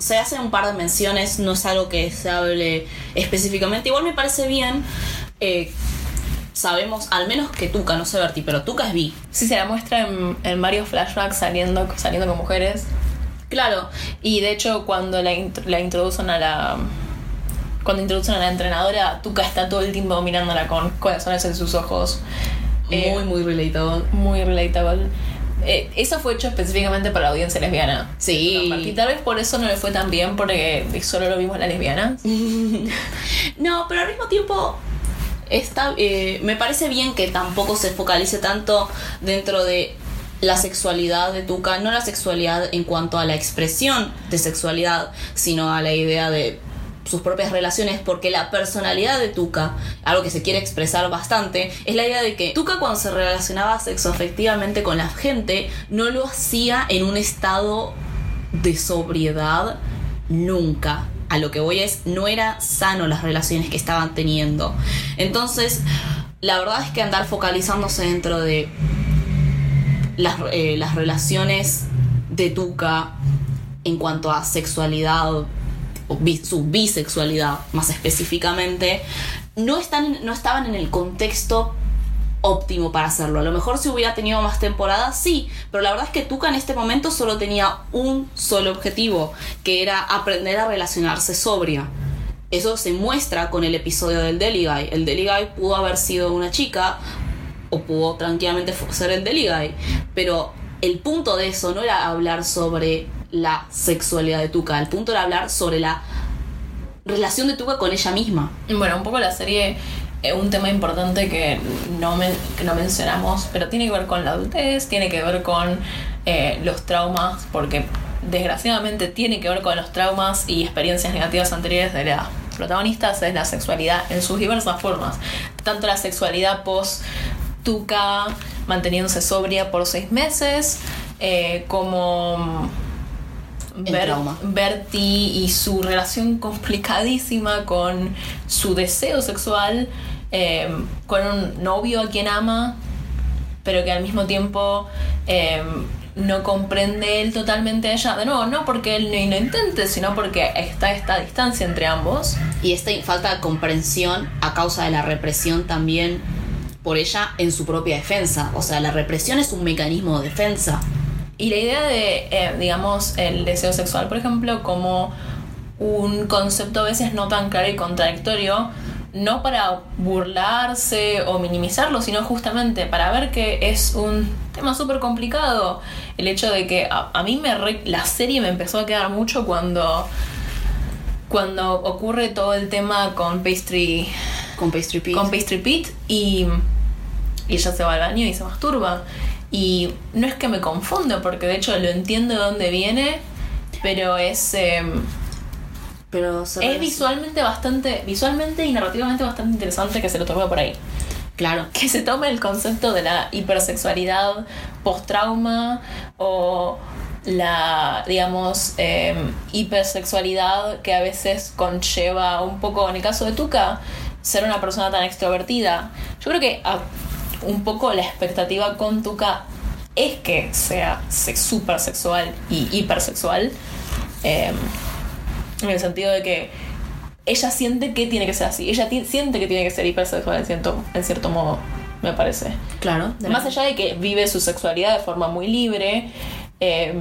se hacen un par de menciones, no es algo que se hable específicamente. Igual me parece bien. eh, sabemos, al menos que Tuca, no sé Berti, pero Tuca es bi. sí, se la muestra en, en varios flashbacks saliendo, saliendo con mujeres. Claro, Y de hecho, cuando la, int- la introducen a la. Cuando introducen a la entrenadora, Tuca está todo el tiempo mirándola con corazones en sus ojos. Eh, muy, muy relatable. muy relatable. Eh, eso fue hecho específicamente para la audiencia lesbiana. Sí. Y tal vez por eso no le fue tan bien, porque solo lo vimos las lesbianas. No, pero al mismo tiempo está, eh, me parece bien que tampoco se focalice tanto dentro de la sexualidad de Tuca, no la sexualidad en cuanto a la expresión de sexualidad, sino a la idea de sus propias relaciones, porque la personalidad de Tuca, algo que se quiere expresar bastante, es la idea de que Tuca cuando se relacionaba sexoafectivamente con la gente, no lo hacía en un estado de sobriedad nunca. A lo que voy es, no era sano las relaciones que estaban teniendo. Entonces, la verdad es que andar focalizándose dentro de las, eh, las relaciones de Tuca en cuanto a sexualidad, su bisexualidad más específicamente, no, están, no estaban en el contexto óptimo para hacerlo. A lo mejor si hubiera tenido más temporadas, sí, pero la verdad es que Tuca en este momento solo tenía un solo objetivo, que era aprender a relacionarse sobria. Eso se muestra con el episodio del Deli Guy. El Deli Guy pudo haber sido una chica o pudo tranquilamente ser el Deli Guy, pero el punto de eso no era hablar sobre la sexualidad de Tuca, el punto era hablar sobre la relación de Tuca con ella misma. Bueno, un poco la serie, eh, un tema importante que no, no mencionamos, pero tiene que ver con la adultez, tiene que ver con eh, los traumas, porque desgraciadamente tiene que ver con los traumas y experiencias negativas anteriores de las protagonistas, es la sexualidad en sus diversas formas. Tanto la sexualidad post Tuca manteniéndose sobria por seis meses, eh, como El trauma. Bertie y su relación complicadísima con su deseo sexual, eh, con un novio a quien ama, pero que al mismo tiempo eh, no comprende él totalmente a ella. De nuevo, no porque él no lo intente, sino porque está esta distancia entre ambos. Y esta falta de comprensión a causa de la represión también por ella en su propia defensa. O sea, la represión es un mecanismo de defensa. Y la idea de, eh, digamos, el deseo sexual, por ejemplo, como un concepto a veces no tan claro y contradictorio, no para burlarse o minimizarlo, sino justamente para ver que es un tema súper complicado. El hecho de que a, a mí me re- la serie me empezó a quedar mucho cuando, cuando ocurre todo el tema con Pastry Con Pastry Pete. con Pastry Pete y, y ella se va al baño y se masturba. Y no es que me confundo, porque de hecho lo entiendo de dónde viene, pero es, eh, Pero es visualmente bastante, visualmente y narrativamente bastante interesante que se lo tome por ahí. Claro. Que se tome el concepto de la hipersexualidad post-trauma o la, digamos, eh, hipersexualidad que a veces conlleva un poco, en el caso de Tuca, ser una persona tan extrovertida. Yo creo que un poco la expectativa con Tuca es que sea se- súper sexual y hipersexual. eh, en el sentido de que ella siente que tiene que ser así. Ella siente que tiene que ser hipersexual en cierto, en cierto modo, me parece. Claro. Más allá de que vive su sexualidad de forma muy libre, eh,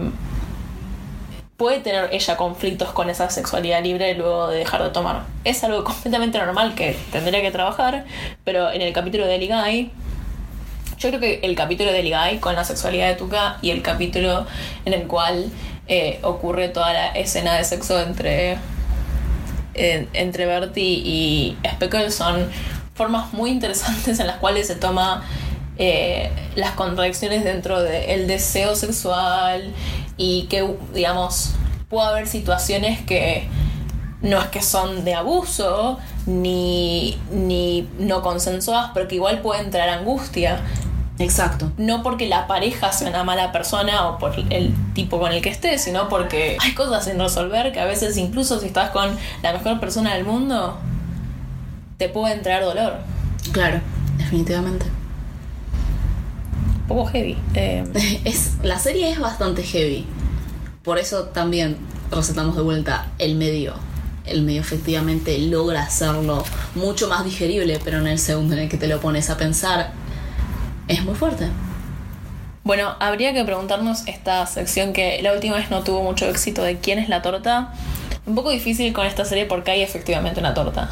puede tener ella conflictos con esa sexualidad libre luego de dejar de tomar. Es algo completamente normal que tendría que trabajar, pero en el capítulo de Guy yo creo que el capítulo de Guy con la sexualidad de Tuca y el capítulo en el cual eh, ocurre toda la escena de sexo entre en- entre Bertie y Speckle son formas muy interesantes en las cuales se toma eh, las contradicciones dentro del deseo sexual y que, digamos, puede haber situaciones que no es que son de abuso ni, ni no consensuadas, pero que igual puede entrar angustia. Exacto. No porque la pareja sea una mala persona o por el tipo con el que estés, sino porque hay cosas sin resolver que a veces incluso si estás con la mejor persona del mundo, te pueden traer dolor. Claro, definitivamente. Un poco heavy. Eh, Es, la serie es bastante heavy. Por eso también recetamos de vuelta el medio. El medio efectivamente logra hacerlo mucho más digerible, pero en el segundo en el que te lo pones a pensar, es muy fuerte. Bueno, habría que preguntarnos esta sección que la última vez no tuvo mucho éxito de quién es la torta. Un poco difícil con esta serie porque hay efectivamente una torta.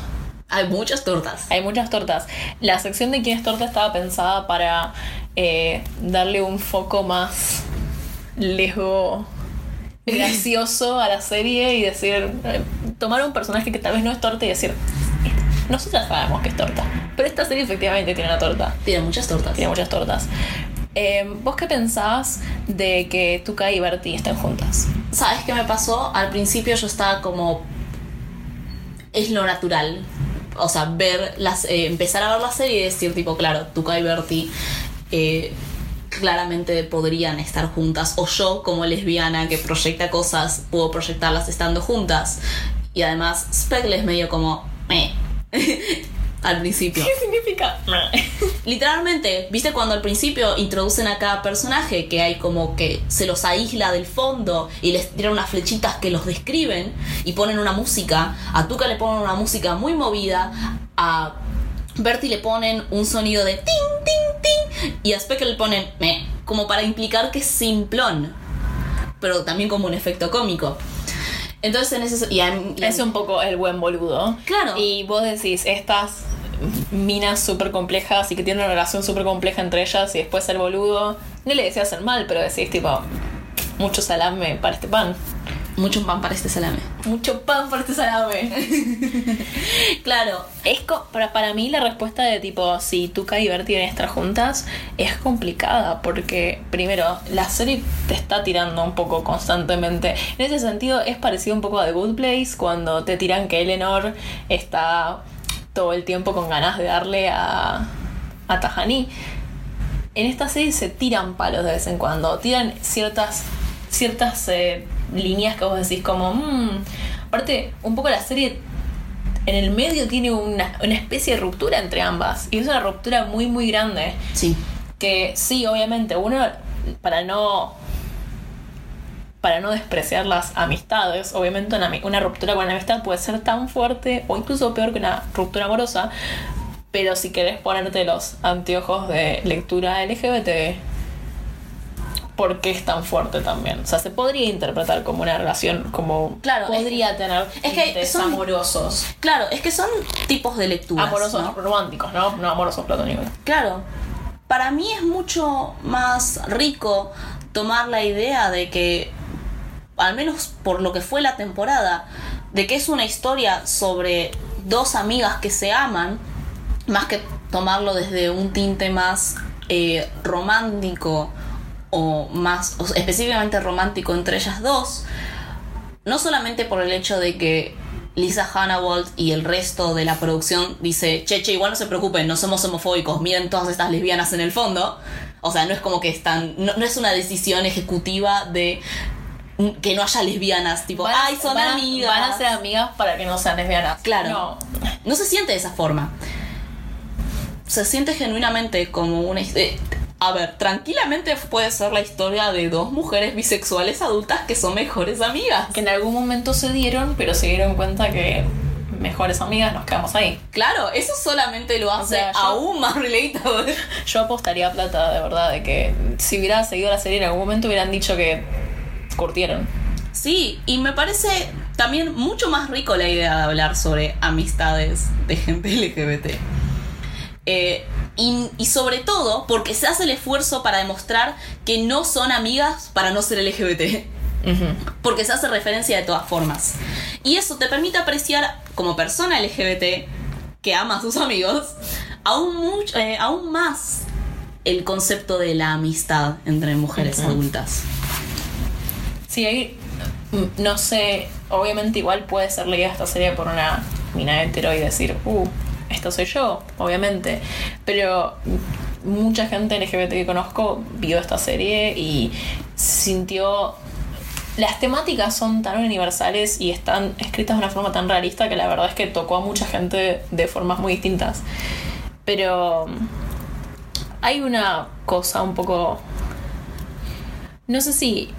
Hay muchas tortas. Hay muchas tortas. La sección de quién es torta estaba pensada para eh, darle un foco más lejos gracioso a la serie y decir, eh, tomar un personaje que tal vez no es torta y decir, nosotras sabemos que es torta, pero esta serie efectivamente tiene una torta, Tiene muchas tortas. tiene muchas tortas. Eh, ¿Vos qué pensabas de que Tuca y Bertie estén juntas? ¿Sabes qué me pasó? Al principio yo estaba como. Es lo natural. O sea, ver las, eh, empezar a ver la serie y decir, tipo, claro, Tuca y Bertie eh, claramente podrían estar juntas. O yo, como lesbiana que proyecta cosas, puedo proyectarlas estando juntas. Y además, Speckle es medio como. "Meh". al principio. ¿Qué significa? Literalmente, ¿viste cuando al principio introducen a cada personaje que hay como que se los aísla del fondo y les tiran unas flechitas que los describen y ponen una música? A Tuca le ponen una música muy movida, a Bertie le ponen un sonido de ting, ting, ting y a Speckle le ponen me, como para implicar que es simplón, pero también como un efecto cómico. Entonces en ese... Y Es un poco el buen boludo. Claro. Y vos decís, estas minas súper complejas y que tienen una relación súper compleja entre ellas y después el boludo, no le decías el mal, pero decís tipo, mucho salame para este pan. Mucho pan para este salame. Mucho pan para este salame. Claro, Es para, para mí la respuesta de tipo, si Tuca y Bertie deben estar juntas, es complicada porque, primero, la serie te está tirando un poco constantemente. En ese sentido, es parecido un poco a The Good Place, cuando te tiran que Eleanor está todo el tiempo con ganas de darle a, a Tahani. En esta serie se tiran palos de vez en cuando, tiran ciertas, ciertas eh, líneas que vos decís como, "Mm". aparte, un poco la serie en el medio tiene una, una especie de ruptura entre ambas. Y es una ruptura muy, muy grande. sí. Que sí, obviamente, uno, para no. Para no despreciar las amistades, obviamente una, una ruptura con una amistad puede ser tan fuerte o incluso peor que una ruptura amorosa. Pero si querés ponerte los anteojos de lectura LGBT, ¿por qué es tan fuerte también? O sea, se podría interpretar como una relación, como Claro, es podría tener es que son- amorosos. Claro, es que son tipos de lecturas. Amorosos ¿no? románticos, ¿no? No amorosos platónicos. Claro. Para mí es mucho más rico tomar la idea de que, al menos por lo que fue la temporada, de que es una historia sobre dos amigas que se aman, más que tomarlo desde un tinte más eh, romántico o más o específicamente romántico entre ellas dos, no solamente por el hecho de que Lisa Hannawalt y el resto de la producción dice, che, che, igual no se preocupen, no somos homofóbicos, miren todas estas lesbianas en el fondo. O sea, no es como que están, no, no es una decisión ejecutiva de que no haya lesbianas, tipo, Van ay, son van amigas. Van a ser amigas para que no sean lesbianas. Claro. No. No se siente de esa forma. Se siente genuinamente como una historia. A ver, tranquilamente puede ser la historia de dos mujeres bisexuales adultas que son mejores amigas. Que en algún momento se dieron, pero se dieron cuenta que mejores amigas nos quedamos ahí. Claro, eso solamente lo hace sea, yo- aún más relatable. Yo apostaría plata, de verdad, de que si hubiera seguido la serie en algún momento hubieran dicho que curtieron. Sí, y me parece también mucho más rico la idea de hablar sobre amistades de gente LGBT. Eh, y, y sobre todo porque se hace el esfuerzo para demostrar que no son amigas para no ser LGBT. Porque se hace referencia de todas formas. Y eso te permite apreciar como persona LGBT que ama a sus amigos aún, mucho, eh, aún más el concepto de la amistad entre mujeres adultas. Sí, ahí, mm, no sé, obviamente igual puede ser leída esta serie por una mina hetero y decir, uh, esto soy yo, obviamente. Pero mucha gente LGBT que conozco vio esta serie y sintió las temáticas son tan universales y están escritas de una forma tan realista que la verdad es que tocó a mucha gente de formas muy distintas. Pero hay una cosa un poco... No sé si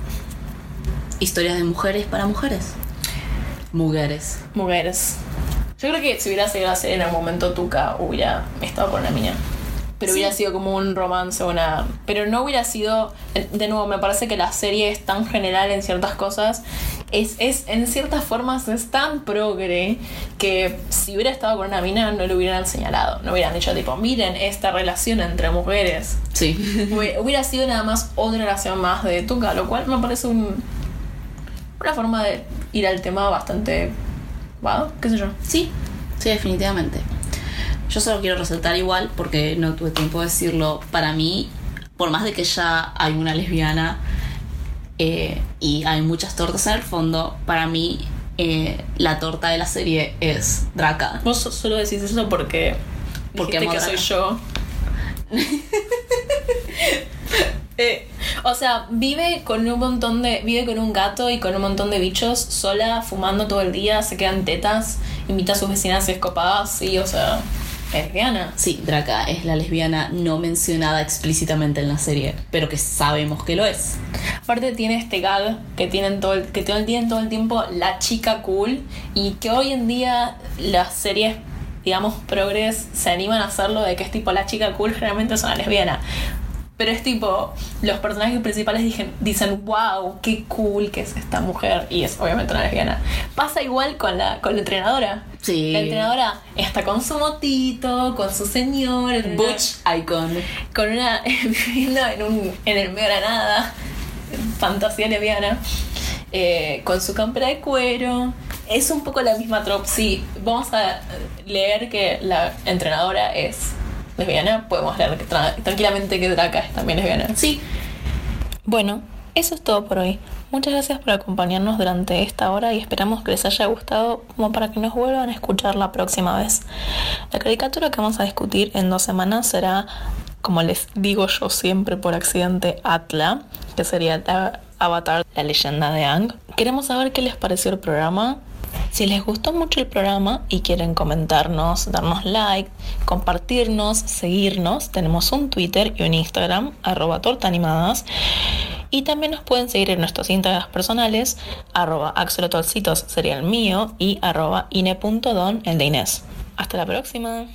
Historias de mujeres para mujeres. Mujeres. mujeres. Yo creo que si hubiera sido la serie en algún momento Tuca hubiera estado con la mina. Pero Sí. hubiera sido como un romance, una. Pero no hubiera sido. De nuevo, me parece que la serie es tan general en ciertas cosas. Es, es en ciertas formas es tan progre que si hubiera estado con una mina no lo hubieran señalado. No hubieran dicho tipo, miren esta relación entre mujeres. Sí. Hubi- Hubiera sido nada más otra relación más de Tuca, lo cual me parece un, una forma de ir al tema bastante. Wow, qué sé yo. Sí, sí, definitivamente. Yo solo quiero resaltar igual, porque no tuve tiempo de decirlo, para mí, por más de que ya hay una lesbiana eh, y hay muchas tortas en el fondo, para mí eh, la torta de la serie es Draca. Vos so- solo decís eso porque. Porque que soy yo. Eh, o sea, vive con un montón de. Vive con un gato y con un montón de bichos, sola, fumando todo el día, se quedan tetas, invita a sus vecinas y escopadas, sí, o sea, es lesbiana. Sí, Draca es la lesbiana no mencionada explícitamente en la serie, pero que sabemos que lo es. Aparte tiene este gag que tienen todo el, que tienen todo el tiempo la chica cool y que hoy en día las series digamos progres se animan a hacerlo de que es tipo la chica cool generalmente es una lesbiana. Pero es tipo, los personajes principales dicen, dicen, wow, qué cool que es esta mujer. Y es obviamente una lesbiana. Pasa igual con la, con la entrenadora. Sí. La entrenadora está con su motito, con su señor. una- Butch Icon. con una viviendo en un en el medio de la nada fantasía lesbiana eh, con su campera de cuero es un poco la misma trope sí vamos a leer que la entrenadora es lesbiana podemos leer tranquilamente que Draca es también lesbiana Sí, bueno, eso es todo por hoy. Muchas gracias por acompañarnos durante esta hora y esperamos que les haya gustado como para que nos vuelvan a escuchar la próxima vez. La caricatura que vamos a discutir en dos semanas será, como les digo yo siempre por accidente, Atla, que sería Avatar, la leyenda de Ang. Queremos saber qué les pareció el programa. Si les gustó mucho el programa y quieren comentarnos, darnos like, compartirnos, seguirnos, tenemos un Twitter y un Instagram, arroba tortaanimadas. Y también nos pueden seguir en nuestros Instagrams personales, arroba axolotolcitos sería el mío y arroba ine.don el de Inés. Hasta la próxima.